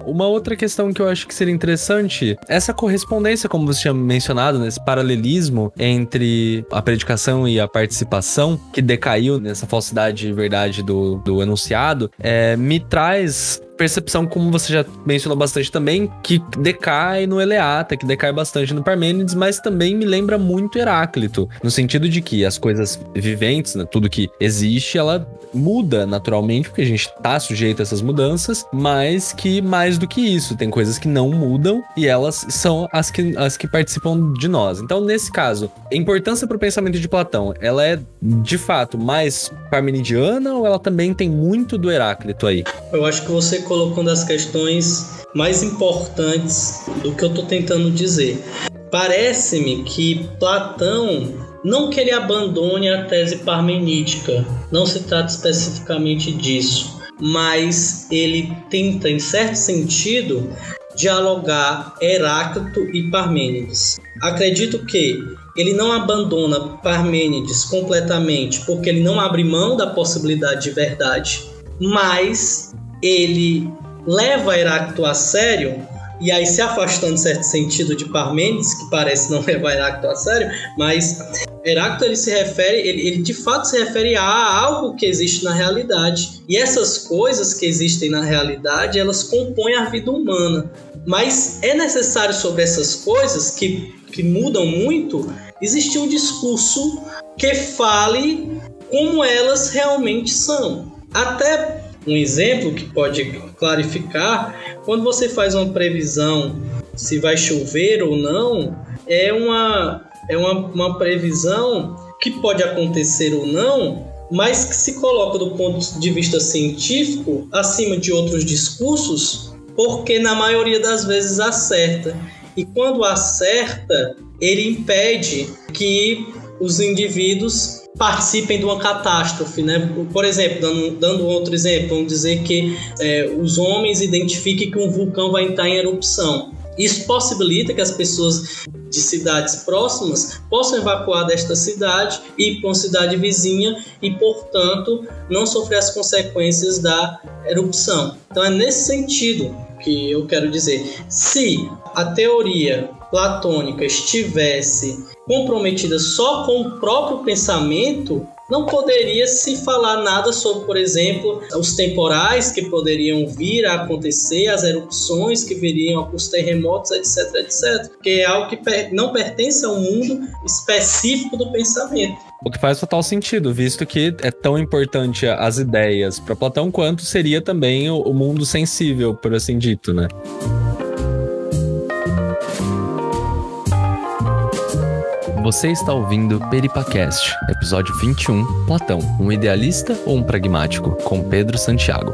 Speaker 1: Uma outra questão que eu acho que seria interessante, essa correspondência, como você tinha mencionado, nesse paralelismo entre a predicação e a participação, que decaiu nessa falsidade e verdade do, do enunciado, é, me traz percepção, como você já mencionou bastante também, que decai no Eleata, que decai bastante no Parmênides, mas também me lembra muito Heráclito, no sentido de que as coisas viventes, né, tudo que existe, ela muda naturalmente, porque a gente tá sujeito a essas mudanças, mas que mais do que isso, tem coisas que não mudam e elas são as que, as que participam de nós. Então, nesse caso, a importância para o pensamento de Platão, ela é de fato mais parmenidiana ou ela também tem muito do Heráclito aí?
Speaker 2: Eu acho que você colocou uma das questões mais importantes do que eu estou tentando dizer. Parece-me que Platão, não que ele abandone a tese parmenídica, não se trata especificamente disso, mas ele tenta, em certo sentido, dialogar Heráclito e Parmênides. Acredito que ele não abandona Parmênides completamente porque ele não abre mão da possibilidade de verdade, mas ele leva Heráclito a sério e aí se afastando em certo sentido de Parmênides, que parece não [LAUGHS] levar Heráclito a sério, mas Heráclito ele se refere, ele, ele de fato se refere a algo que existe na realidade. E essas coisas que existem na realidade, elas compõem a vida humana. Mas é necessário sobre essas coisas que, que mudam muito, existir um discurso que fale como elas realmente são. Até um exemplo que pode clarificar, quando você faz uma previsão se vai chover ou não, é uma, é uma, uma previsão que pode acontecer ou não, mas que se coloca do ponto de vista científico acima de outros discursos, porque na maioria das vezes acerta. E quando acerta, ele impede que os indivíduos participem de uma catástrofe, né? Por exemplo, dando, dando outro exemplo, vamos dizer que é, os homens identifiquem que um vulcão vai entrar em erupção. Isso possibilita que as pessoas de cidades próximas possam evacuar desta cidade e ir para uma cidade vizinha e, portanto, não sofrer as consequências da erupção. Então, é nesse sentido que eu quero dizer. Se a teoria platônica estivesse comprometida só com o próprio pensamento, não poderia se falar nada sobre, por exemplo, os temporais que poderiam vir a acontecer, as erupções que viriam, os terremotos, etc, etc, que é algo que não pertence ao mundo específico do pensamento.
Speaker 1: O que faz total sentido, visto que é tão importante as ideias para Platão quanto seria também o mundo sensível, por assim dito, né? Você está ouvindo Peripacast, episódio 21, Platão, um idealista ou um pragmático, com Pedro Santiago.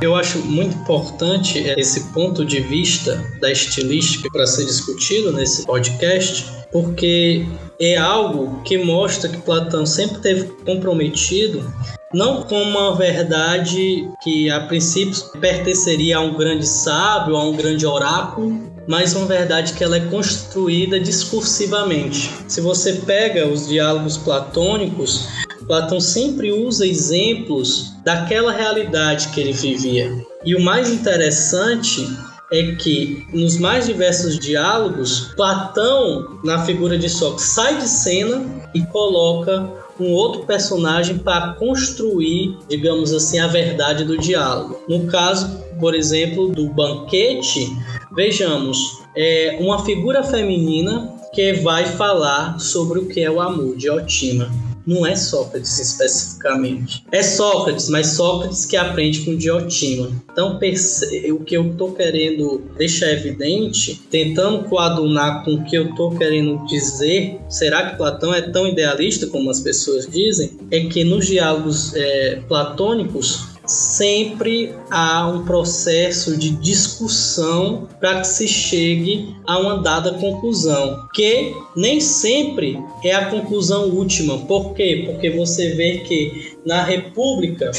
Speaker 2: Eu acho muito importante esse ponto de vista da estilística para ser discutido nesse podcast, porque é algo que mostra que Platão sempre teve comprometido não como uma verdade que a princípio pertenceria a um grande sábio, a um grande oráculo, mas uma verdade que ela é construída discursivamente. Se você pega os diálogos platônicos, Platão sempre usa exemplos daquela realidade que ele vivia. E o mais interessante é que nos mais diversos diálogos, Platão, na figura de Sócrates, sai de cena e coloca um outro personagem para construir, digamos assim, a verdade do diálogo. No caso, por exemplo, do banquete, vejamos, é uma figura feminina que vai falar sobre o que é o amor, de Otima não é Sócrates especificamente. É Sócrates, mas Sócrates que aprende com Diotima. Então, o que eu estou querendo deixar evidente, tentando coadunar com o que eu estou querendo dizer, será que Platão é tão idealista como as pessoas dizem? É que nos diálogos é, platônicos, sempre há um processo de discussão para que se chegue a uma dada conclusão, que nem sempre é a conclusão última. Por quê? Porque você vê que na República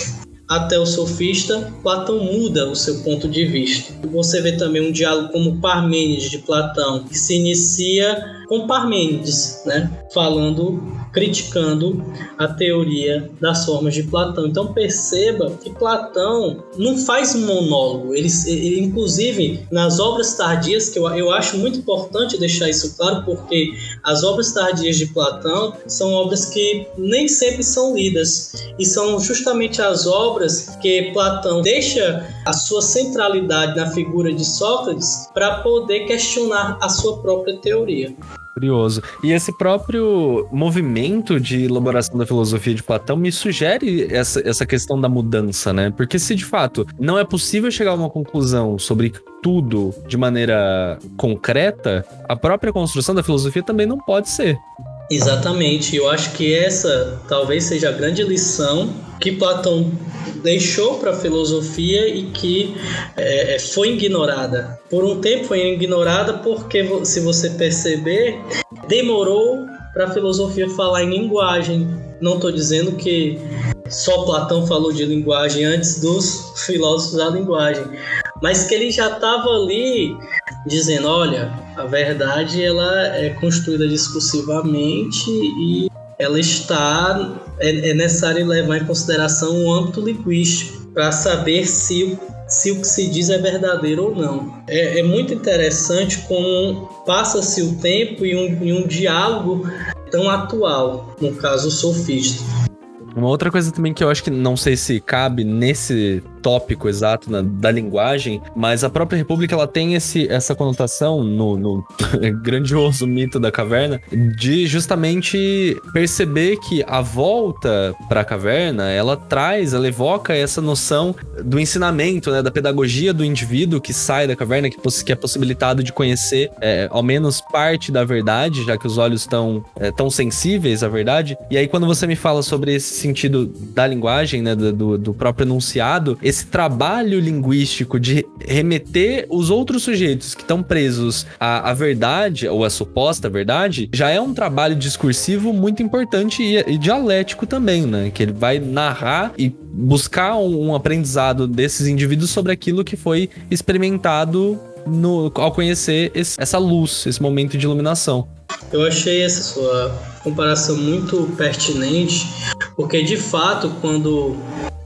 Speaker 2: até o sofista, Platão muda o seu ponto de vista. Você vê também um diálogo como Parmênides de Platão, que se inicia com Parmênides, né? falando, criticando a teoria das formas de Platão. Então perceba que Platão não faz monólogo, ele, ele inclusive nas obras tardias, que eu, eu acho muito importante deixar isso claro, porque as obras tardias de Platão são obras que nem sempre são lidas, e são justamente as obras que Platão deixa a sua centralidade na figura de Sócrates para poder questionar a sua própria teoria.
Speaker 1: Curioso. E esse próprio movimento de elaboração da filosofia de Platão me sugere essa, essa questão da mudança, né? Porque se de fato não é possível chegar a uma conclusão sobre tudo de maneira concreta, a própria construção da filosofia também não pode ser.
Speaker 2: Exatamente, eu acho que essa talvez seja a grande lição que Platão deixou para a filosofia e que é, é, foi ignorada. Por um tempo foi ignorada porque, se você perceber, demorou para a filosofia falar em linguagem. Não estou dizendo que só Platão falou de linguagem antes dos filósofos da linguagem, mas que ele já estava ali dizendo, olha, a verdade ela é construída discursivamente e ela está é, é necessário levar em consideração o âmbito linguístico para saber se se o que se diz é verdadeiro ou não. É, é muito interessante como passa-se o tempo e um, e um diálogo tão atual, no caso o sofista.
Speaker 1: Uma outra coisa também que eu acho que não sei se cabe nesse tópico exato na, da linguagem, mas a própria República ela tem esse, essa conotação no, no [LAUGHS] grandioso mito da caverna de justamente perceber que a volta para a caverna ela traz, ela evoca essa noção do ensinamento, né, da pedagogia do indivíduo que sai da caverna, que, que é possibilitado de conhecer é, ao menos parte da verdade, já que os olhos estão é, tão sensíveis à verdade. E aí quando você me fala sobre esse sentido da linguagem, né, do, do próprio enunciado, esse esse trabalho linguístico de remeter os outros sujeitos que estão presos à, à, verdade, ou à suposta verdade, já é um trabalho discursivo muito importante e, e dialético também, né? Que ele vai narrar e buscar um, um aprendizado desses indivíduos sobre aquilo que foi experimentado no, ao conhecer esse, essa luz, esse momento de iluminação.
Speaker 2: Eu achei essa sua comparação muito pertinente, porque de fato, quando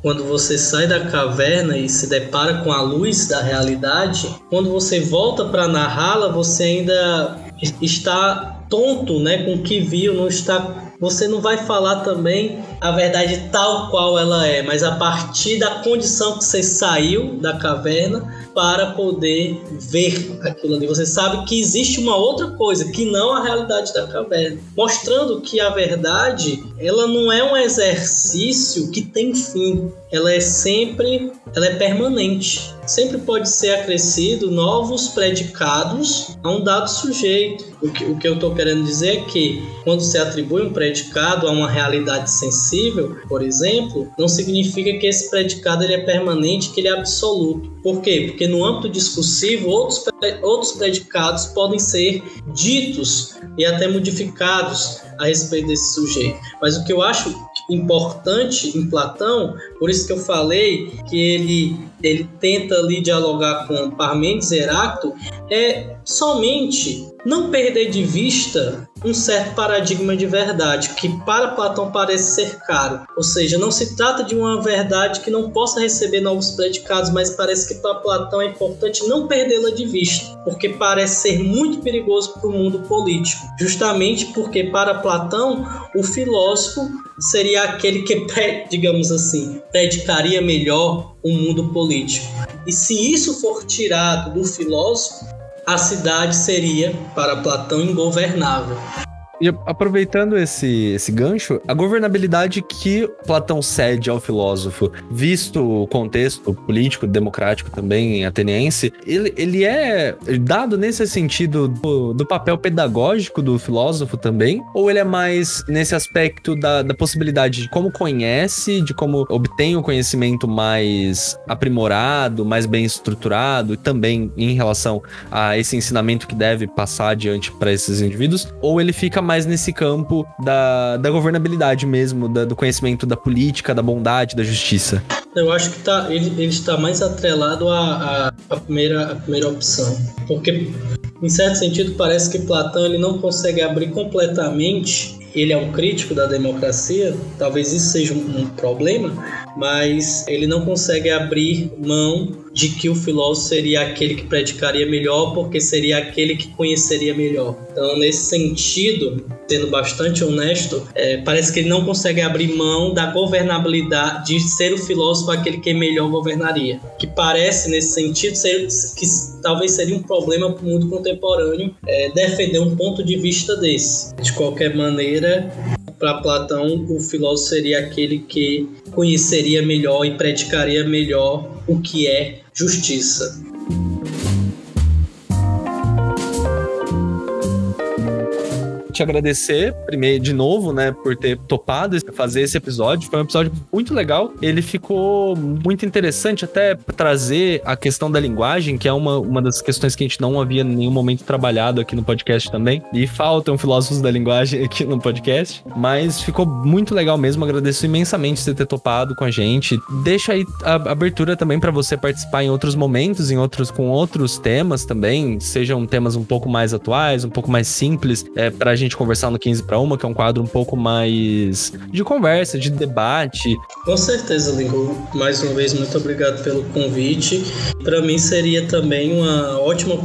Speaker 2: quando você sai da caverna e se depara com a luz da realidade, quando você volta para narrá-la, você ainda está tonto, né, com o que viu, não está você não vai falar também a verdade tal qual ela é, mas a partir da condição que você saiu da caverna para poder ver aquilo ali. Você sabe que existe uma outra coisa que não a realidade da caverna, mostrando que a verdade ela não é um exercício que tem fim, ela é sempre, ela é permanente. Sempre pode ser acrescido novos predicados a um dado sujeito. O que, o que eu estou querendo dizer é que quando se atribui um predicado a uma realidade sensível, por exemplo, não significa que esse predicado ele é permanente, que ele é absoluto. Por quê? Porque no âmbito discursivo, outros, outros predicados podem ser ditos e até modificados a respeito desse sujeito. Mas o que eu acho importante em Platão, por isso que eu falei que ele, ele tenta ali dialogar com Parmênides e Heráclito, é somente não perder de vista um certo paradigma de verdade, que para Platão parece ser caro. Ou seja, não se trata de uma verdade que não possa receber novos predicados, mas parece que para Platão é importante não perdê-la de vista, porque parece ser muito perigoso para o mundo político. Justamente porque para Platão, o filósofo seria aquele que, [LAUGHS] digamos assim, predicaria melhor o mundo político. E se isso for tirado do filósofo, a cidade seria, para Platão, ingovernável.
Speaker 1: E aproveitando esse, esse gancho, a governabilidade que Platão cede ao filósofo, visto o contexto político, democrático também ateniense, ele, ele é dado nesse sentido do, do papel pedagógico do filósofo também? Ou ele é mais nesse aspecto da, da possibilidade de como conhece, de como obtém o conhecimento mais aprimorado, mais bem estruturado, e também em relação a esse ensinamento que deve passar adiante para esses indivíduos? Ou ele fica mais mais nesse campo da, da governabilidade mesmo, da, do conhecimento da política, da bondade, da justiça.
Speaker 2: Eu acho que tá, ele, ele está mais atrelado à, à, à, primeira, à primeira opção. Porque, em certo sentido, parece que Platão ele não consegue abrir completamente ele é um crítico da democracia, talvez isso seja um, problema, mas ele não consegue abrir mão de que o filósofo seria aquele que predicaria melhor, porque seria aquele que conheceria melhor. Então, nesse sentido, sendo bastante honesto, é, parece que ele não consegue abrir mão da governabilidade, de ser o filósofo aquele que melhor governaria. Que parece, nesse sentido, ser, que talvez seria um problema para o mundo contemporâneo é, defender um ponto de vista desse. De qualquer maneira, para Platão, o filósofo seria aquele que conheceria melhor e praticaria melhor o que é justiça.
Speaker 1: Te agradecer, primeiro, de novo, né, por ter topado fazer esse episódio. Foi um episódio muito legal. Ele ficou muito interessante até trazer a questão da linguagem, que é uma, uma das questões que a gente não havia em nenhum momento trabalhado aqui no podcast também. E faltam filósofos da linguagem [LAUGHS] aqui no podcast. Mas ficou muito legal mesmo. Agradeço imensamente você ter topado com a gente. Deixa aí a abertura também para você participar em outros momentos, em outros com outros temas também, sejam temas um pouco mais atuais, um pouco mais simples, é, pra gente gente conversar no 15 para uma, que é um quadro um pouco mais de conversa, de debate.
Speaker 2: Com certeza, Lingo. Mais uma vez, muito obrigado pelo convite. Para mim seria também uma ótima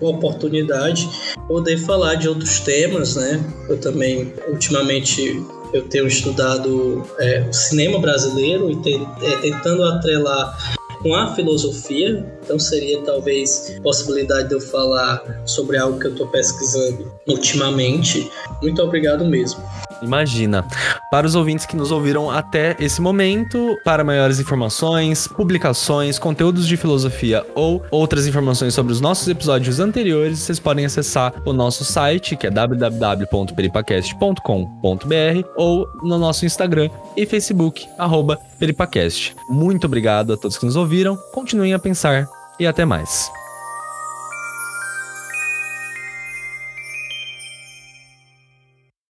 Speaker 2: oportunidade poder falar de outros temas, né? Eu também, ultimamente, eu tenho estudado é, o cinema brasileiro e te, é, tentando atrelar com a filosofia, então seria talvez possibilidade de eu falar sobre algo que eu estou pesquisando ultimamente. Muito obrigado mesmo.
Speaker 1: Imagina. Para os ouvintes que nos ouviram até esse momento, para maiores informações, publicações, conteúdos de filosofia ou outras informações sobre os nossos episódios anteriores, vocês podem acessar o nosso site, que é www.peripacast.com.br ou no nosso Instagram e Facebook, arroba Peripacast. Muito obrigado a todos que nos ouviram, continuem a pensar e até mais.